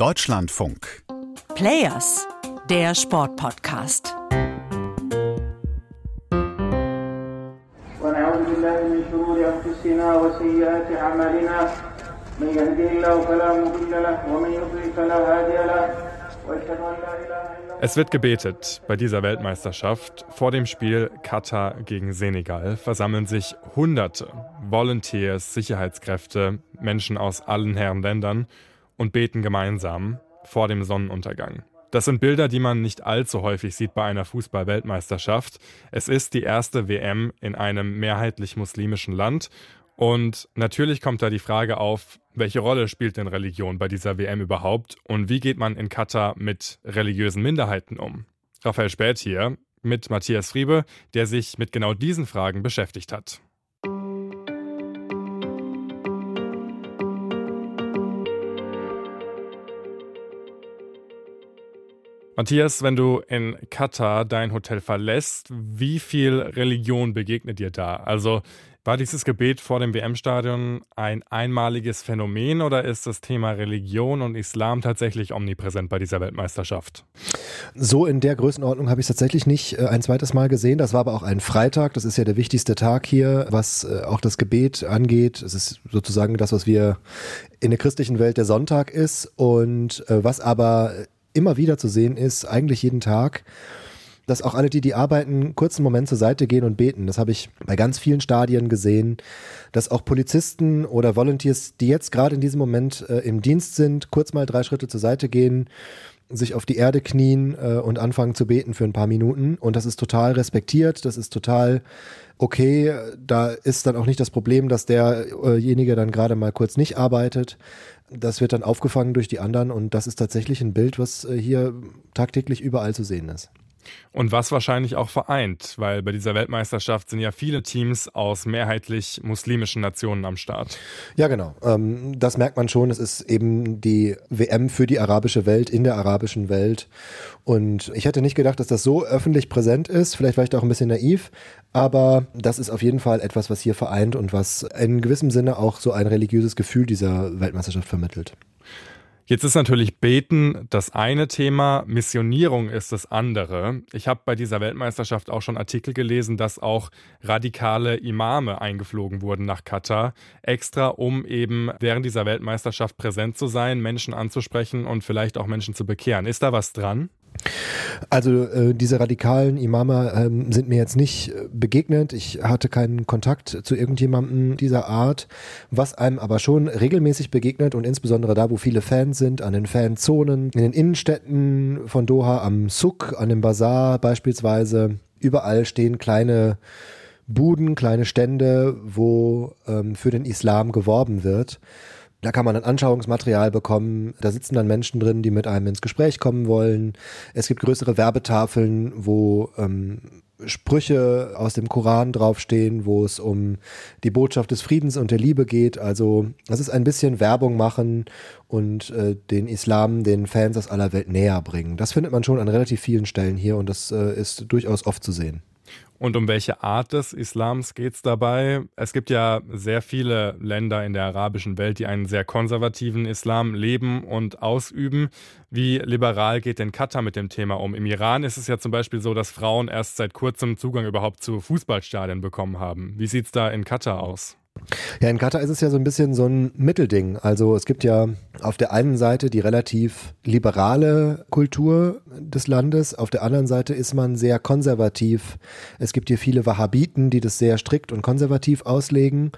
Deutschlandfunk. Players, der Sportpodcast. ونعوذ بالله من شرور انفسنا وسيئات اعمالنا من يهده الله فلا مضل له ومن يضلل فلا هادي له واشهد ان لا اله الا الله Es wird gebetet. Bei dieser Weltmeisterschaft vor dem Spiel Katar gegen Senegal versammeln sich Hunderte Volunteers, Sicherheitskräfte, Menschen aus allen Herren Ländern und beten gemeinsam vor dem Sonnenuntergang. Das sind Bilder, die man nicht allzu häufig sieht bei einer Fußball-Weltmeisterschaft. Es ist die erste WM in einem mehrheitlich muslimischen Land. Und natürlich kommt da die Frage auf, welche Rolle spielt denn Religion bei dieser WM überhaupt und wie geht man in Katar mit religiösen Minderheiten um? Raphael Späth hier mit Matthias Friebe, der sich mit genau diesen Fragen beschäftigt hat. Matthias, wenn du in Katar dein Hotel verlässt, wie viel Religion begegnet dir da? Also war dieses Gebet vor dem WM-Stadion ein einmaliges Phänomen oder ist das Thema Religion und Islam tatsächlich omnipräsent bei dieser Weltmeisterschaft? So in der Größenordnung habe ich es tatsächlich nicht äh, ein zweites Mal gesehen. Das war aber auch ein Freitag. Das ist ja der wichtigste Tag hier, was äh, auch das Gebet angeht. Es ist sozusagen das, was wir in der christlichen Welt der Sonntag ist und äh, was aber immer wieder zu sehen ist, eigentlich jeden Tag, dass auch alle, die die arbeiten, kurzen Moment zur Seite gehen und beten. Das habe ich bei ganz vielen Stadien gesehen, dass auch Polizisten oder Volunteers, die jetzt gerade in diesem Moment äh, im Dienst sind, kurz mal drei Schritte zur Seite gehen, sich auf die Erde knien äh, und anfangen zu beten für ein paar Minuten. Und das ist total respektiert, das ist total okay. Da ist dann auch nicht das Problem, dass derjenige dann gerade mal kurz nicht arbeitet. Das wird dann aufgefangen durch die anderen und das ist tatsächlich ein Bild, was äh, hier tagtäglich überall zu sehen ist. Und was wahrscheinlich auch vereint, weil bei dieser Weltmeisterschaft sind ja viele Teams aus mehrheitlich muslimischen Nationen am Start. Ja, genau. Ähm, das merkt man schon. Es ist eben die WM für die arabische Welt in der arabischen Welt. Und ich hätte nicht gedacht, dass das so öffentlich präsent ist. Vielleicht war ich da auch ein bisschen naiv. Aber das ist auf jeden Fall etwas, was hier vereint und was in gewissem Sinne auch so ein religiöses Gefühl dieser Weltmeisterschaft vermittelt. Jetzt ist natürlich Beten das eine Thema, Missionierung ist das andere. Ich habe bei dieser Weltmeisterschaft auch schon Artikel gelesen, dass auch radikale Imame eingeflogen wurden nach Katar, extra um eben während dieser Weltmeisterschaft präsent zu sein, Menschen anzusprechen und vielleicht auch Menschen zu bekehren. Ist da was dran? Also äh, diese radikalen Imame ähm, sind mir jetzt nicht äh, begegnet. Ich hatte keinen Kontakt zu irgendjemandem dieser Art. Was einem aber schon regelmäßig begegnet und insbesondere da, wo viele Fans sind, an den Fanzonen, in den Innenstädten von Doha, am Suk, an dem Bazar beispielsweise, überall stehen kleine Buden, kleine Stände, wo ähm, für den Islam geworben wird. Da kann man dann Anschauungsmaterial bekommen. Da sitzen dann Menschen drin, die mit einem ins Gespräch kommen wollen. Es gibt größere Werbetafeln, wo ähm, Sprüche aus dem Koran draufstehen, wo es um die Botschaft des Friedens und der Liebe geht. Also das ist ein bisschen Werbung machen und äh, den Islam den Fans aus aller Welt näher bringen. Das findet man schon an relativ vielen Stellen hier und das äh, ist durchaus oft zu sehen. Und um welche Art des Islams geht es dabei? Es gibt ja sehr viele Länder in der arabischen Welt, die einen sehr konservativen Islam leben und ausüben. Wie liberal geht denn Katar mit dem Thema um? Im Iran ist es ja zum Beispiel so, dass Frauen erst seit kurzem Zugang überhaupt zu Fußballstadien bekommen haben. Wie sieht es da in Katar aus? Ja, in Katar ist es ja so ein bisschen so ein Mittelding. Also es gibt ja auf der einen Seite die relativ liberale Kultur des Landes, auf der anderen Seite ist man sehr konservativ. Es gibt hier viele Wahhabiten, die das sehr strikt und konservativ auslegen.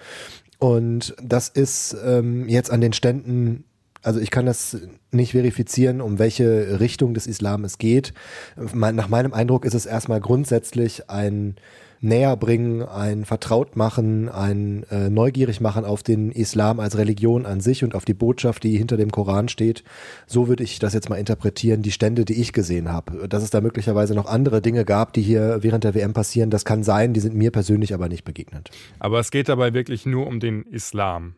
Und das ist ähm, jetzt an den Ständen also ich kann das nicht verifizieren, um welche Richtung des Islam es geht. Nach meinem Eindruck ist es erstmal grundsätzlich ein näher bringen, ein vertraut machen, ein äh, neugierig machen auf den Islam als Religion an sich und auf die Botschaft, die hinter dem Koran steht. So würde ich das jetzt mal interpretieren, die Stände, die ich gesehen habe. Dass es da möglicherweise noch andere Dinge gab, die hier während der WM passieren, das kann sein, die sind mir persönlich aber nicht begegnet. Aber es geht dabei wirklich nur um den Islam.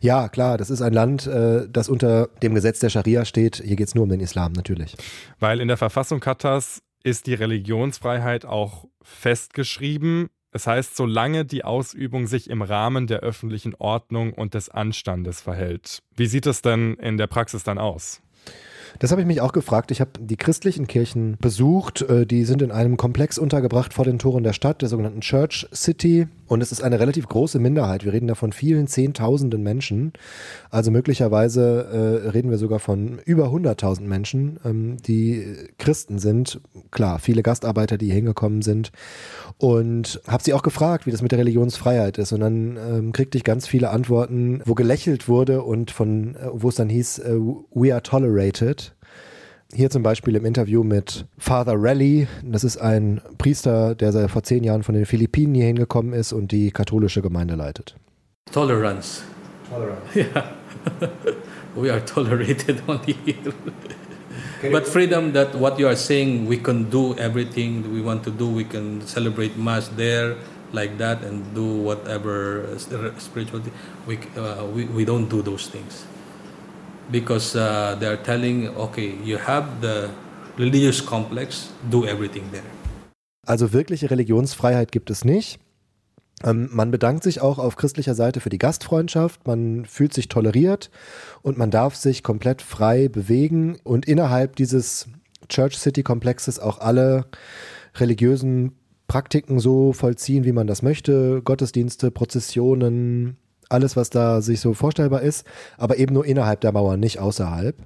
Ja, klar, das ist ein Land, äh, das unter dem Gesetz der Scharia steht. Hier geht es nur um den Islam, natürlich. Weil in der Verfassung Katars ist die Religionsfreiheit auch festgeschrieben. Das heißt, solange die Ausübung sich im Rahmen der öffentlichen Ordnung und des Anstandes verhält. Wie sieht es denn in der Praxis dann aus? Das habe ich mich auch gefragt. Ich habe die christlichen Kirchen besucht. Äh, die sind in einem Komplex untergebracht vor den Toren der Stadt, der sogenannten Church City. Und es ist eine relativ große Minderheit. Wir reden da von vielen Zehntausenden Menschen. Also möglicherweise äh, reden wir sogar von über 100.000 Menschen, ähm, die Christen sind. Klar, viele Gastarbeiter, die hier hingekommen sind. Und habe sie auch gefragt, wie das mit der Religionsfreiheit ist. Und dann ähm, kriegte ich ganz viele Antworten, wo gelächelt wurde und von, äh, wo es dann hieß, äh, we are tolerated. Hier zum Beispiel im Interview mit Father Raleigh. Das ist ein Priester, der seit vor zehn Jahren von den Philippinen hier hingekommen ist und die katholische Gemeinde leitet. Tolerance. Tolerance. Yeah. we are tolerated only here. but freedom that what you are saying, we can do everything we want to do. We can celebrate Mass there like that and do whatever spiritual we, uh, we, we don't do those things because uh, they are telling, okay, you have the religious complex, do everything there. Also wirkliche Religionsfreiheit gibt es nicht. Ähm, man bedankt sich auch auf christlicher Seite für die Gastfreundschaft, man fühlt sich toleriert und man darf sich komplett frei bewegen und innerhalb dieses Church City Komplexes auch alle religiösen Praktiken so vollziehen, wie man das möchte, Gottesdienste, Prozessionen, alles, was da sich so vorstellbar ist, aber eben nur innerhalb der Mauer, nicht außerhalb.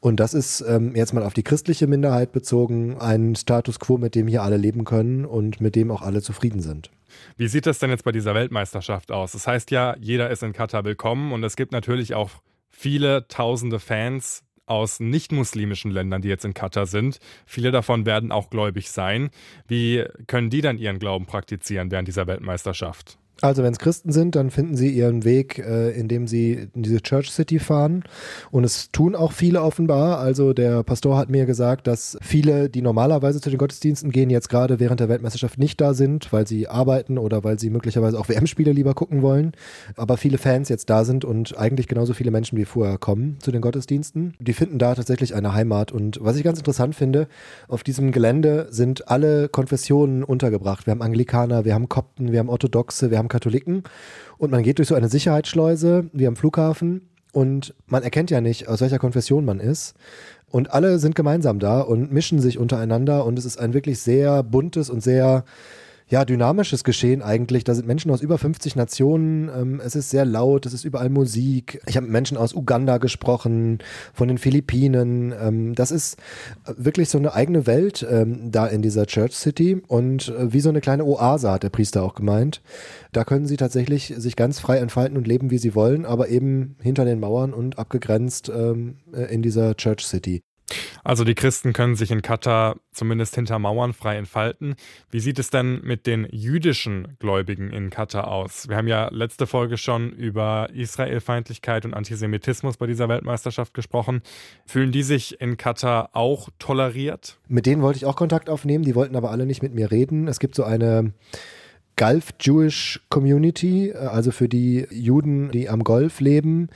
Und das ist ähm, jetzt mal auf die christliche Minderheit bezogen ein Status quo, mit dem hier alle leben können und mit dem auch alle zufrieden sind. Wie sieht das denn jetzt bei dieser Weltmeisterschaft aus? Das heißt ja, jeder ist in Katar willkommen und es gibt natürlich auch viele tausende Fans aus nicht-muslimischen Ländern, die jetzt in Katar sind. Viele davon werden auch gläubig sein. Wie können die dann ihren Glauben praktizieren während dieser Weltmeisterschaft? Also wenn es Christen sind, dann finden sie ihren Weg, äh, indem sie in diese Church City fahren. Und es tun auch viele offenbar. Also der Pastor hat mir gesagt, dass viele, die normalerweise zu den Gottesdiensten gehen, jetzt gerade während der Weltmeisterschaft nicht da sind, weil sie arbeiten oder weil sie möglicherweise auch WM-Spiele lieber gucken wollen. Aber viele Fans jetzt da sind und eigentlich genauso viele Menschen wie vorher kommen zu den Gottesdiensten. Die finden da tatsächlich eine Heimat. Und was ich ganz interessant finde, auf diesem Gelände sind alle Konfessionen untergebracht. Wir haben Anglikaner, wir haben Kopten, wir haben Orthodoxe, wir haben Katholiken und man geht durch so eine Sicherheitsschleuse wie am Flughafen und man erkennt ja nicht, aus welcher Konfession man ist. Und alle sind gemeinsam da und mischen sich untereinander und es ist ein wirklich sehr buntes und sehr ja, dynamisches Geschehen eigentlich. Da sind Menschen aus über 50 Nationen. Ähm, es ist sehr laut, es ist überall Musik. Ich habe mit Menschen aus Uganda gesprochen, von den Philippinen. Ähm, das ist wirklich so eine eigene Welt ähm, da in dieser Church City und äh, wie so eine kleine Oase hat der Priester auch gemeint. Da können sie tatsächlich sich ganz frei entfalten und leben, wie sie wollen, aber eben hinter den Mauern und abgegrenzt äh, in dieser Church City. Also die Christen können sich in Katar zumindest hinter Mauern frei entfalten. Wie sieht es denn mit den jüdischen Gläubigen in Katar aus? Wir haben ja letzte Folge schon über Israelfeindlichkeit und Antisemitismus bei dieser Weltmeisterschaft gesprochen. Fühlen die sich in Katar auch toleriert? Mit denen wollte ich auch Kontakt aufnehmen, die wollten aber alle nicht mit mir reden. Es gibt so eine Gulf Jewish Community, äh, also für die Juden, die am Golf leben.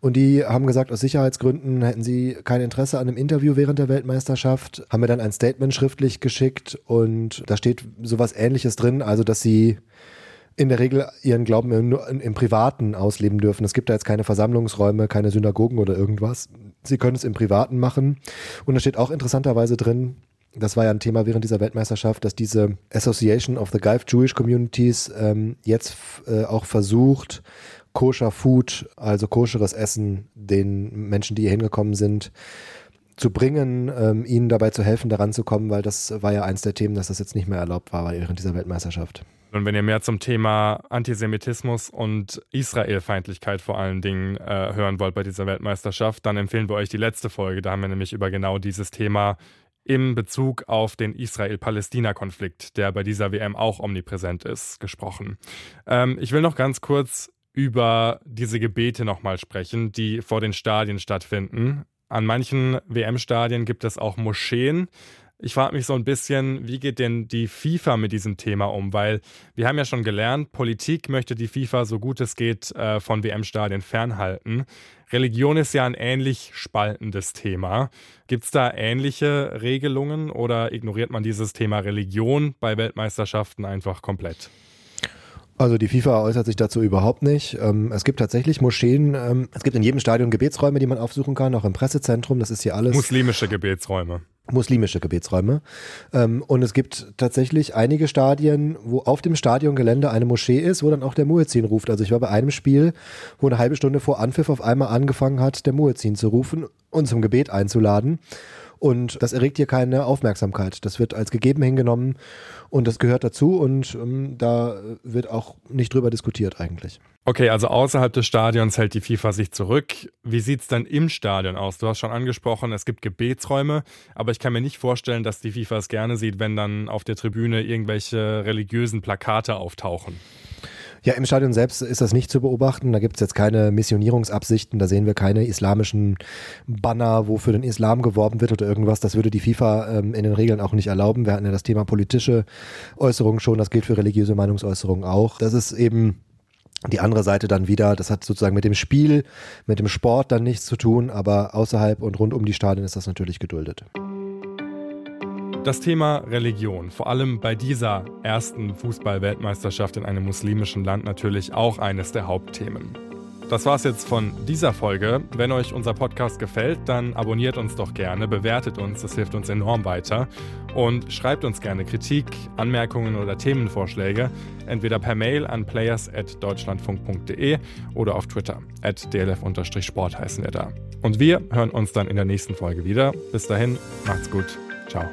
Und die haben gesagt, aus Sicherheitsgründen hätten sie kein Interesse an einem Interview während der Weltmeisterschaft, haben mir dann ein Statement schriftlich geschickt und da steht sowas ähnliches drin, also dass sie in der Regel ihren Glauben nur im Privaten ausleben dürfen. Es gibt da jetzt keine Versammlungsräume, keine Synagogen oder irgendwas. Sie können es im Privaten machen. Und da steht auch interessanterweise drin, das war ja ein Thema während dieser Weltmeisterschaft, dass diese Association of the Gulf Jewish Communities ähm, jetzt äh, auch versucht, koscher Food, also koscheres Essen, den Menschen, die hier hingekommen sind, zu bringen, ähm, ihnen dabei zu helfen, daran zu kommen, weil das war ja eins der Themen, dass das jetzt nicht mehr erlaubt war während dieser Weltmeisterschaft. Und wenn ihr mehr zum Thema Antisemitismus und Israelfeindlichkeit vor allen Dingen äh, hören wollt bei dieser Weltmeisterschaft, dann empfehlen wir euch die letzte Folge. Da haben wir nämlich über genau dieses Thema im Bezug auf den Israel-Palästina-Konflikt, der bei dieser WM auch omnipräsent ist, gesprochen. Ähm, ich will noch ganz kurz über diese Gebete nochmal sprechen, die vor den Stadien stattfinden. An manchen WM-Stadien gibt es auch Moscheen. Ich frage mich so ein bisschen, wie geht denn die FIFA mit diesem Thema um? Weil wir haben ja schon gelernt, Politik möchte die FIFA so gut es geht äh, von WM-Stadien fernhalten. Religion ist ja ein ähnlich spaltendes Thema. Gibt es da ähnliche Regelungen oder ignoriert man dieses Thema Religion bei Weltmeisterschaften einfach komplett? Also die FIFA äußert sich dazu überhaupt nicht. Ähm, es gibt tatsächlich Moscheen, ähm, es gibt in jedem Stadion Gebetsräume, die man aufsuchen kann, auch im Pressezentrum, das ist hier alles. Muslimische Gebetsräume. Muslimische Gebetsräume. Ähm, und es gibt tatsächlich einige Stadien, wo auf dem Stadiongelände eine Moschee ist, wo dann auch der Muezzin ruft. Also ich war bei einem Spiel, wo eine halbe Stunde vor Anpfiff auf einmal angefangen hat, der Muezzin zu rufen und zum Gebet einzuladen. Und das erregt hier keine Aufmerksamkeit. Das wird als gegeben hingenommen und das gehört dazu und ähm, da wird auch nicht drüber diskutiert eigentlich. Okay, also außerhalb des Stadions hält die FIFA sich zurück. Wie sieht es dann im Stadion aus? Du hast schon angesprochen, es gibt Gebetsräume, aber ich kann mir nicht vorstellen, dass die FIFA es gerne sieht, wenn dann auf der Tribüne irgendwelche religiösen Plakate auftauchen. Ja, im Stadion selbst ist das nicht zu beobachten. Da gibt es jetzt keine Missionierungsabsichten. Da sehen wir keine islamischen Banner, wo für den Islam geworben wird oder irgendwas. Das würde die FIFA ähm, in den Regeln auch nicht erlauben. Wir hatten ja das Thema politische Äußerungen schon. Das gilt für religiöse Meinungsäußerungen auch. Das ist eben die andere Seite dann wieder, das hat sozusagen mit dem Spiel, mit dem Sport dann nichts zu tun, aber außerhalb und rund um die Stadien ist das natürlich geduldet. Das Thema Religion, vor allem bei dieser ersten Fußball-Weltmeisterschaft in einem muslimischen Land natürlich auch eines der Hauptthemen. Das war's jetzt von dieser Folge. Wenn euch unser Podcast gefällt, dann abonniert uns doch gerne, bewertet uns, das hilft uns enorm weiter. Und schreibt uns gerne Kritik, Anmerkungen oder Themenvorschläge, entweder per Mail an players.deutschlandfunk.de oder auf Twitter. At dlf-sport heißen wir da. Und wir hören uns dann in der nächsten Folge wieder. Bis dahin, macht's gut. Ciao.